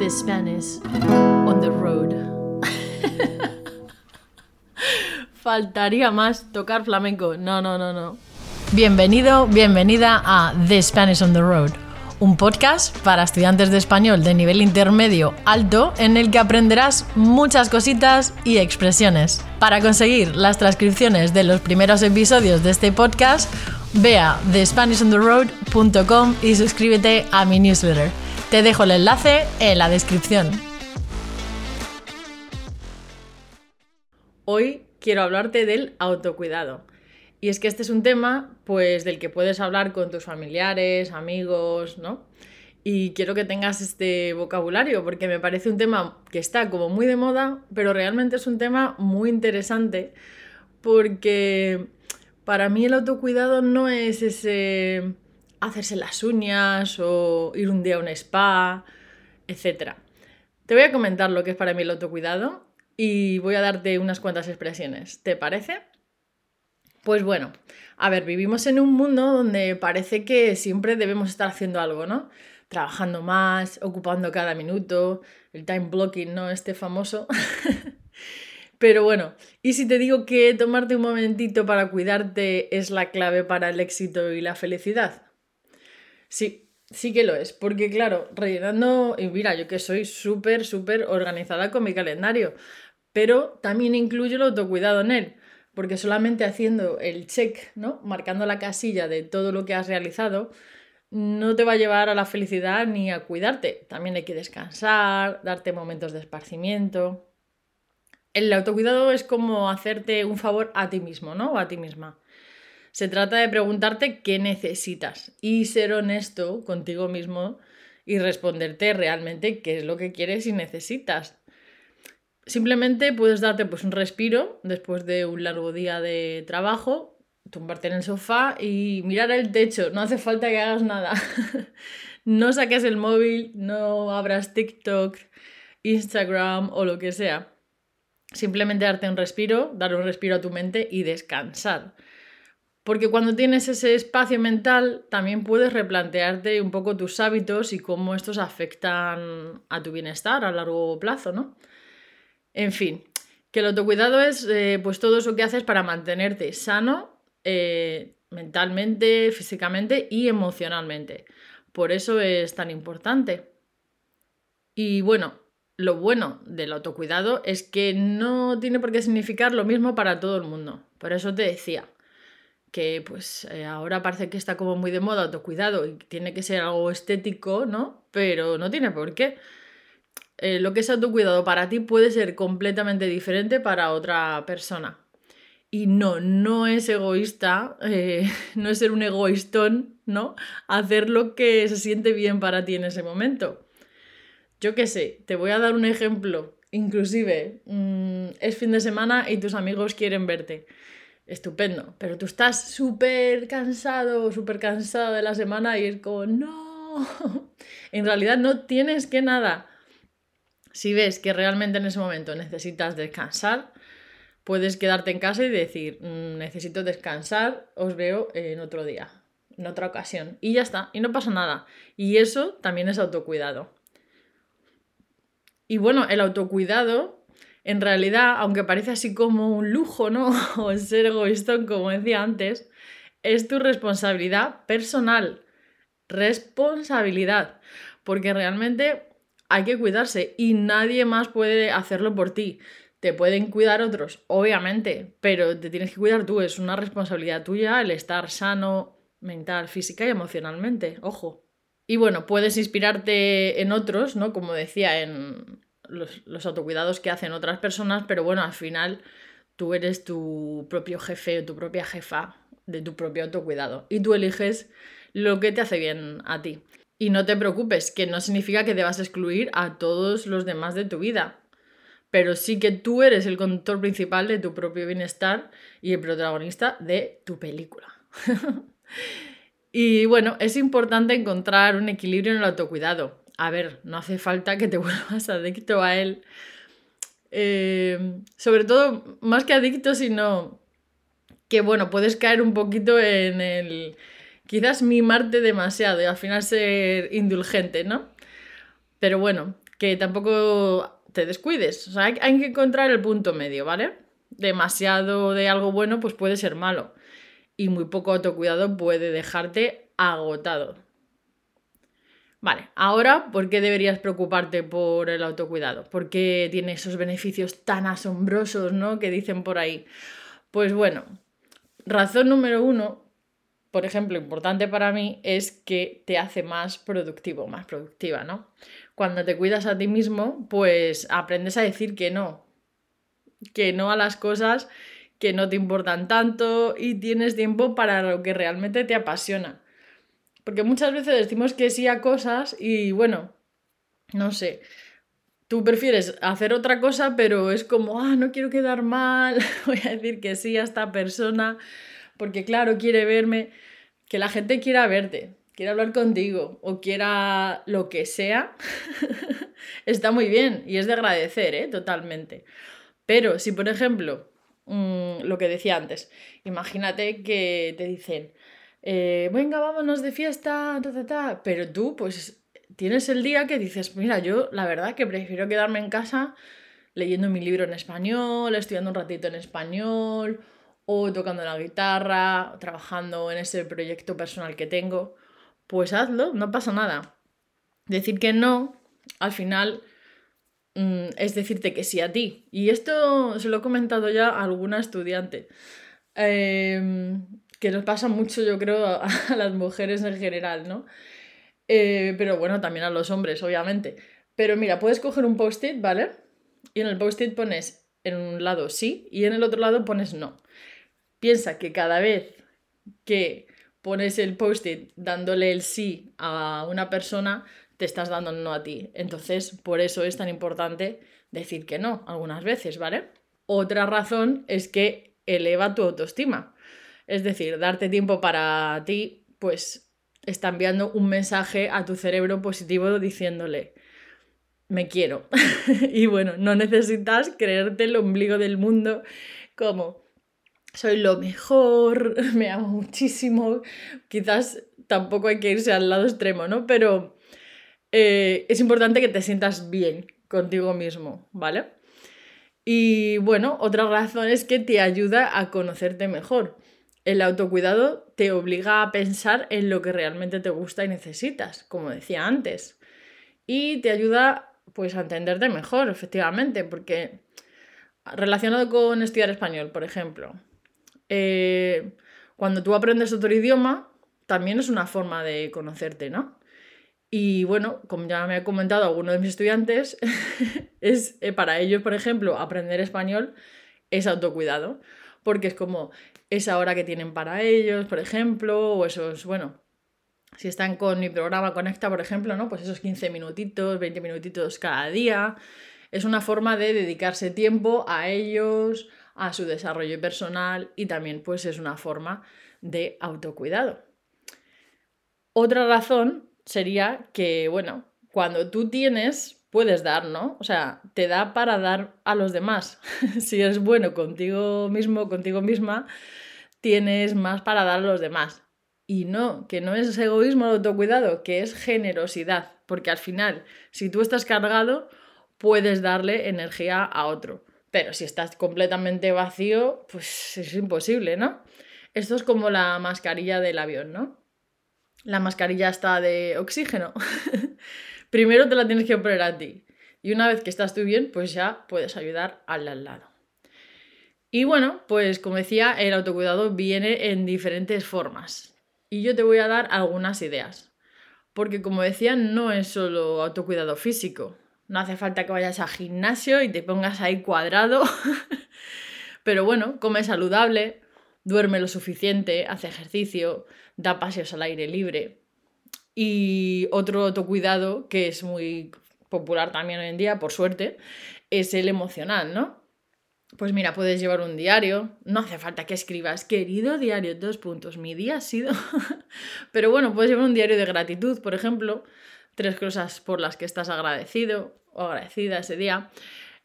The Spanish on the road. Faltaría más tocar flamenco. No, no, no, no. Bienvenido, bienvenida a The Spanish on the Road, un podcast para estudiantes de español de nivel intermedio alto en el que aprenderás muchas cositas y expresiones. Para conseguir las transcripciones de los primeros episodios de este podcast, ve a thespanishontheroad.com y suscríbete a mi newsletter. Te dejo el enlace en la descripción. Hoy quiero hablarte del autocuidado. Y es que este es un tema, pues, del que puedes hablar con tus familiares, amigos, ¿no? Y quiero que tengas este vocabulario porque me parece un tema que está como muy de moda, pero realmente es un tema muy interesante porque para mí el autocuidado no es ese hacerse las uñas o ir un día a un spa, etc. Te voy a comentar lo que es para mí el autocuidado y voy a darte unas cuantas expresiones. ¿Te parece? Pues bueno, a ver, vivimos en un mundo donde parece que siempre debemos estar haciendo algo, ¿no? Trabajando más, ocupando cada minuto, el time blocking, ¿no? Este famoso. Pero bueno, ¿y si te digo que tomarte un momentito para cuidarte es la clave para el éxito y la felicidad? Sí, sí que lo es, porque claro, rellenando, y mira, yo que soy súper, súper organizada con mi calendario, pero también incluyo el autocuidado en él porque solamente haciendo el check, ¿no? Marcando la casilla de todo lo que has realizado, no te va a llevar a la felicidad ni a cuidarte. También hay que descansar, darte momentos de esparcimiento. El autocuidado es como hacerte un favor a ti mismo, ¿no? O a ti misma. Se trata de preguntarte qué necesitas y ser honesto contigo mismo y responderte realmente qué es lo que quieres y necesitas. Simplemente puedes darte pues un respiro después de un largo día de trabajo, tumbarte en el sofá y mirar el techo. No hace falta que hagas nada. no saques el móvil, no abras TikTok, Instagram o lo que sea. Simplemente darte un respiro, dar un respiro a tu mente y descansar. Porque cuando tienes ese espacio mental, también puedes replantearte un poco tus hábitos y cómo estos afectan a tu bienestar a largo plazo, ¿no? En fin, que el autocuidado es eh, pues todo eso que haces para mantenerte sano eh, mentalmente, físicamente y emocionalmente. Por eso es tan importante. Y bueno, lo bueno del autocuidado es que no tiene por qué significar lo mismo para todo el mundo. Por eso te decía que pues eh, ahora parece que está como muy de moda autocuidado y tiene que ser algo estético, ¿no? Pero no tiene por qué. Eh, lo que es autocuidado para ti puede ser completamente diferente para otra persona. Y no, no es egoísta, eh, no es ser un egoístón, ¿no? Hacer lo que se siente bien para ti en ese momento. Yo qué sé, te voy a dar un ejemplo. Inclusive, mm, es fin de semana y tus amigos quieren verte. Estupendo, pero tú estás súper cansado, súper cansado de la semana y es como, no, en realidad no tienes que nada si ves que realmente en ese momento necesitas descansar, puedes quedarte en casa y decir, mm, necesito descansar, os veo en otro día, en otra ocasión. Y ya está, y no pasa nada. Y eso también es autocuidado. Y bueno, el autocuidado, en realidad, aunque parece así como un lujo, ¿no? o ser egoísta, como decía antes, es tu responsabilidad personal. Responsabilidad. Porque realmente hay que cuidarse y nadie más puede hacerlo por ti. Te pueden cuidar otros, obviamente, pero te tienes que cuidar tú. Es una responsabilidad tuya el estar sano mental, física y emocionalmente. Ojo. Y bueno, puedes inspirarte en otros, ¿no? Como decía, en los, los autocuidados que hacen otras personas, pero bueno, al final tú eres tu propio jefe o tu propia jefa de tu propio autocuidado y tú eliges lo que te hace bien a ti. Y no te preocupes, que no significa que debas excluir a todos los demás de tu vida. Pero sí que tú eres el conductor principal de tu propio bienestar y el protagonista de tu película. y bueno, es importante encontrar un equilibrio en el autocuidado. A ver, no hace falta que te vuelvas adicto a él. Eh, sobre todo, más que adicto, sino que bueno, puedes caer un poquito en el quizás mimarte demasiado y al final ser indulgente, ¿no? Pero bueno, que tampoco te descuides. O sea, hay, hay que encontrar el punto medio, ¿vale? Demasiado de algo bueno, pues puede ser malo. Y muy poco autocuidado puede dejarte agotado. Vale, ahora, ¿por qué deberías preocuparte por el autocuidado? ¿Por qué tiene esos beneficios tan asombrosos, ¿no? Que dicen por ahí. Pues bueno, razón número uno, por ejemplo, importante para mí, es que te hace más productivo, más productiva, ¿no? Cuando te cuidas a ti mismo, pues aprendes a decir que no, que no a las cosas que no te importan tanto y tienes tiempo para lo que realmente te apasiona. Porque muchas veces decimos que sí a cosas y bueno, no sé, tú prefieres hacer otra cosa, pero es como, ah, no quiero quedar mal, voy a decir que sí a esta persona, porque claro, quiere verme, que la gente quiera verte, quiera hablar contigo o quiera lo que sea, está muy bien y es de agradecer, ¿eh? Totalmente. Pero si, por ejemplo, mm, lo que decía antes, imagínate que te dicen, eh, venga, vámonos de fiesta, pero tú pues tienes el día que dices, mira, yo la verdad que prefiero quedarme en casa leyendo mi libro en español, estudiando un ratito en español, o tocando la guitarra, trabajando en ese proyecto personal que tengo, pues hazlo, no pasa nada. Decir que no, al final mm, es decirte que sí a ti. Y esto se lo he comentado ya a alguna estudiante. Eh, que nos pasa mucho, yo creo, a, las mujeres en general, ¿no? Eh, pero bueno, también a los hombres, obviamente. Pero mira, puedes coger un post-it, ¿vale? Y en el post-it pones en un lado sí y en el otro lado pones no. Piensa que cada vez que pones el post-it dándole el sí a una persona, te estás dando no a ti. Entonces, por eso es tan importante decir que no algunas veces, ¿vale? Otra razón es que eleva tu autoestima. Es decir, darte tiempo para ti, pues está enviando un mensaje a tu cerebro positivo diciéndole, me quiero. y bueno, no necesitas creerte el ombligo del mundo como, soy lo mejor, me amo muchísimo. Quizás tampoco hay que irse al lado extremo, ¿no? Pero eh, es importante que te sientas bien contigo mismo, ¿vale? Y bueno, otra razón es que te ayuda a conocerte mejor. El autocuidado te obliga a pensar en lo que realmente te gusta y necesitas, como decía antes. Y te ayuda pues a entenderte mejor, efectivamente, porque relacionado con estudiar español, por ejemplo, eh, cuando tú aprendes otro idioma, también es una forma de conocerte, ¿no? Y bueno, como ya me ha comentado alguno de mis estudiantes, es eh, para ellos, por ejemplo, aprender español es autocuidado, porque es como esa hora que tienen para ellos, por ejemplo, o esos, bueno, si están con mi programa Conecta, por ejemplo, ¿no? Pues esos 15 minutitos, 20 minutitos cada día. Es una forma de dedicarse tiempo a ellos, a su desarrollo personal y también pues es una forma de autocuidado. Otra razón sería que, bueno, cuando tú tienes puedes dar, ¿no? O sea, te da para dar a los demás. si eres bueno contigo mismo, contigo misma, tienes más para dar a los demás. Y no, que no es egoísmo el autocuidado, que es generosidad. Porque al final, si tú estás cargado, puedes darle energía a otro. Pero si estás completamente vacío, pues es imposible, ¿no? Esto es como la mascarilla del avión, ¿no? La mascarilla está de oxígeno. Primero te la tienes que poner a ti. Y una vez que estás tú bien, pues ya puedes ayudar al al lado. Y bueno, pues como decía, el autocuidado viene en diferentes formas. Y yo te voy a dar algunas ideas. Porque como decía, no es solo autocuidado físico. No hace falta que vayas al gimnasio y te pongas ahí cuadrado. Pero bueno, come saludable, duerme lo suficiente, hace ejercicio, da paseos al aire libre. Y otro autocuidado que es muy popular también hoy en día, por suerte, es el emocional, ¿no? Pues mira, puedes llevar un diario, no hace falta que escribas, querido diario, dos puntos, mi día ha sido... Pero bueno, puedes llevar un diario de gratitud, por ejemplo, tres cosas por las que estás agradecido o agradecida ese día.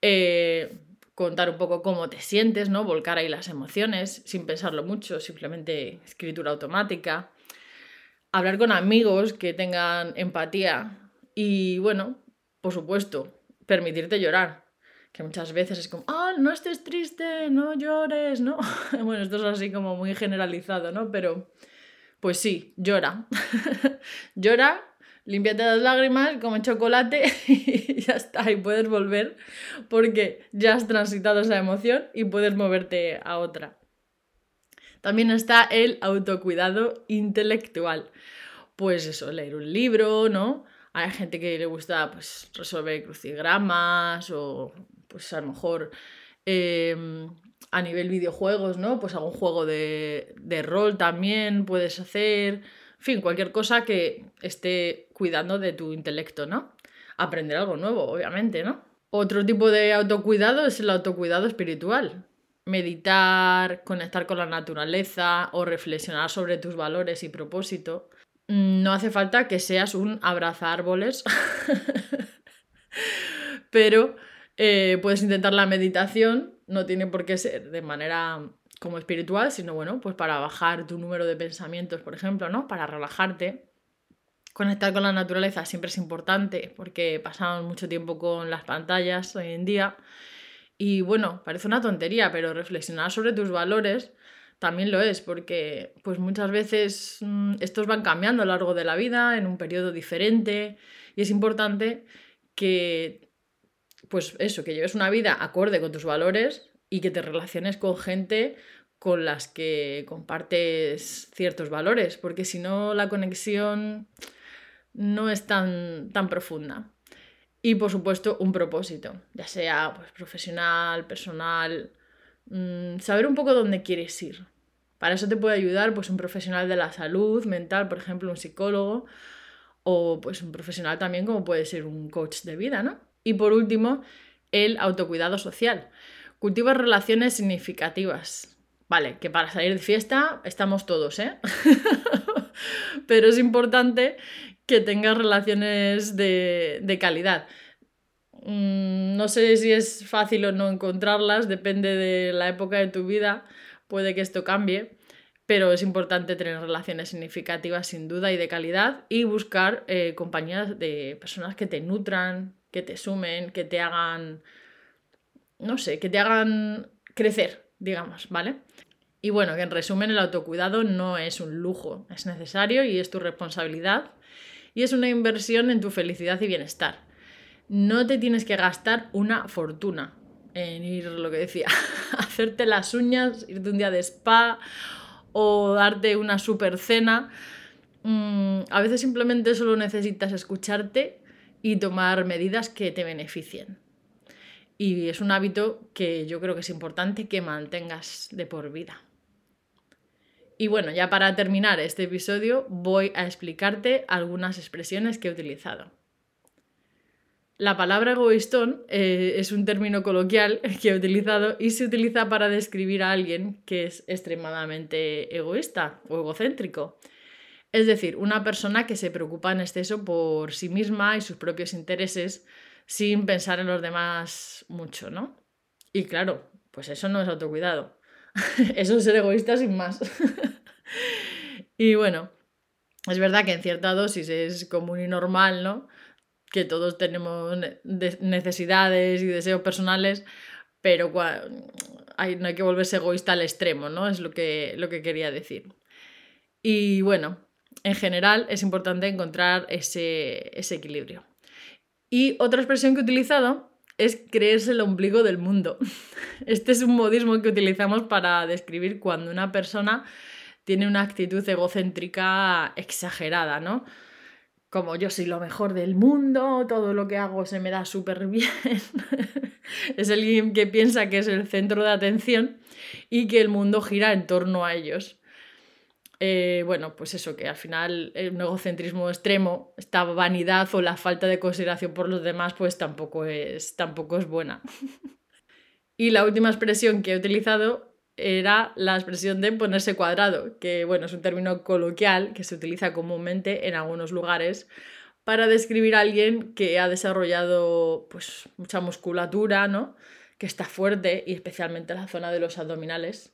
Eh, contar un poco cómo te sientes, ¿no? Volcar ahí las emociones sin pensarlo mucho, simplemente escritura automática hablar con amigos que tengan empatía y bueno, por supuesto, permitirte llorar. Que muchas veces es como, ah, no estés triste, no llores, ¿no? bueno, esto es así como muy generalizado, ¿no? Pero, pues sí, llora. llora, límpiate las lágrimas, come chocolate y ya está, y puedes volver porque ya has transitado esa emoción y puedes moverte a otra. También está el autocuidado intelectual. Pues eso, leer un libro, ¿no? Hay gente que le gusta pues, resolver crucigramas o pues a lo mejor em, a nivel videojuegos, ¿no? Pues algún juego de, de rol también puedes hacer. En fin, cualquier cosa que esté cuidando de tu intelecto, ¿no? Aprender algo nuevo, obviamente, ¿no? Otro tipo de autocuidado es el autocuidado espiritual. Meditar, conectar con la naturaleza o reflexionar sobre tus valores y propósito Mm, no hace falta que seas un abraza árboles, pero eh, puedes intentar la meditación, no tiene por qué ser de manera como espiritual, sino bueno, pues para bajar tu número de pensamientos, por ejemplo, ¿no? Para relajarte. Conectar con la naturaleza siempre es importante porque pasamos mucho tiempo con las pantallas hoy en día. Y bueno, parece una tontería, pero reflexionar sobre tus valores también lo es, porque pues muchas veces mm, estos van cambiando a lo largo de la vida, en un periodo diferente, y es importante que, pues eso, que lleves una vida acorde con tus valores y que te relaciones con gente con las que compartes ciertos valores, porque si no la conexión no es tan, tan profunda. Y por supuesto un propósito, ya sea pues, profesional, personal, Mm, saber un poco dónde quieres ir. Para eso te puede ayudar pues, un profesional de la salud mental, por ejemplo, un psicólogo, o pues un profesional también como puede ser un coach de vida, ¿no? Y por último, el autocuidado social. Cultiva relaciones significativas. Vale, que para salir de fiesta estamos todos, ¿eh? Pero es importante que tengas relaciones de, de calidad. Mm, no sé si es fácil o no encontrarlas, depende de la época de tu vida, puede que esto cambie, pero es importante tener relaciones significativas sin duda y de calidad y buscar eh, compañías de personas que te nutran, que te sumen, que te hagan, no sé, que te hagan crecer, digamos, ¿vale? Y bueno, que en resumen el autocuidado no es un lujo, es necesario y es tu responsabilidad y es una inversión en tu felicidad y bienestar no te tienes que gastar una fortuna en ir, lo que decía, hacerte las uñas, irte un día de spa o darte una super cena. Mm, a veces simplemente solo necesitas escucharte y tomar medidas que te beneficien. Y es un hábito que yo creo que es importante que mantengas de por vida. Y bueno, ya para terminar este episodio voy a explicarte algunas expresiones que he utilizado. La palabra egoístón eh, es un término coloquial que he utilizado y se utiliza para describir a alguien que es extremadamente egoísta o egocéntrico. Es decir, una persona que se preocupa en exceso por sí misma y sus propios intereses sin pensar en los demás mucho, ¿no? Y claro, pues eso no es autocuidado. eso es ser egoísta sin más. y bueno, es verdad que en cierta dosis es común y normal, ¿no? que todos tenemos necesidades y deseos personales, pero no hay que volverse egoísta al extremo, ¿no? Es lo que, lo que quería decir. Y bueno, en general es importante encontrar ese, ese equilibrio. Y otra expresión que he utilizado es creerse el ombligo del mundo. Este es un modismo que utilizamos para describir cuando una persona tiene una actitud egocéntrica exagerada, ¿no? como yo soy lo mejor del mundo, todo lo que hago se me da súper bien. es alguien que piensa que es el centro de atención y que el mundo gira en torno a ellos. Eh, bueno, pues eso, que al final un egocentrismo extremo, esta vanidad o la falta de consideración por los demás, pues tampoco es, tampoco es buena. y la última expresión que he utilizado era la expresión de ponerse cuadrado, que bueno, es un término coloquial que se utiliza comúnmente en algunos lugares para describir a alguien que ha desarrollado pues mucha musculatura, ¿no? Que está fuerte y especialmente en la zona de los abdominales.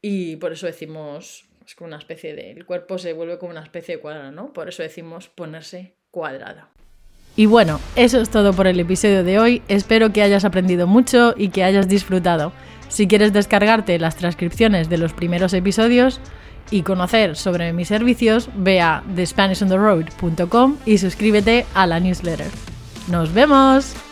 Y por eso decimos es como una especie de el cuerpo se vuelve como una especie de cuadrado, ¿no? Por eso decimos ponerse cuadrado. Y bueno, eso es todo por el episodio de hoy. Espero que hayas aprendido mucho y que hayas disfrutado. Si quieres descargarte las transcripciones de los primeros episodios y conocer sobre mis servicios, ve a thespanishontheroad.com y suscríbete a la newsletter. ¡Nos vemos!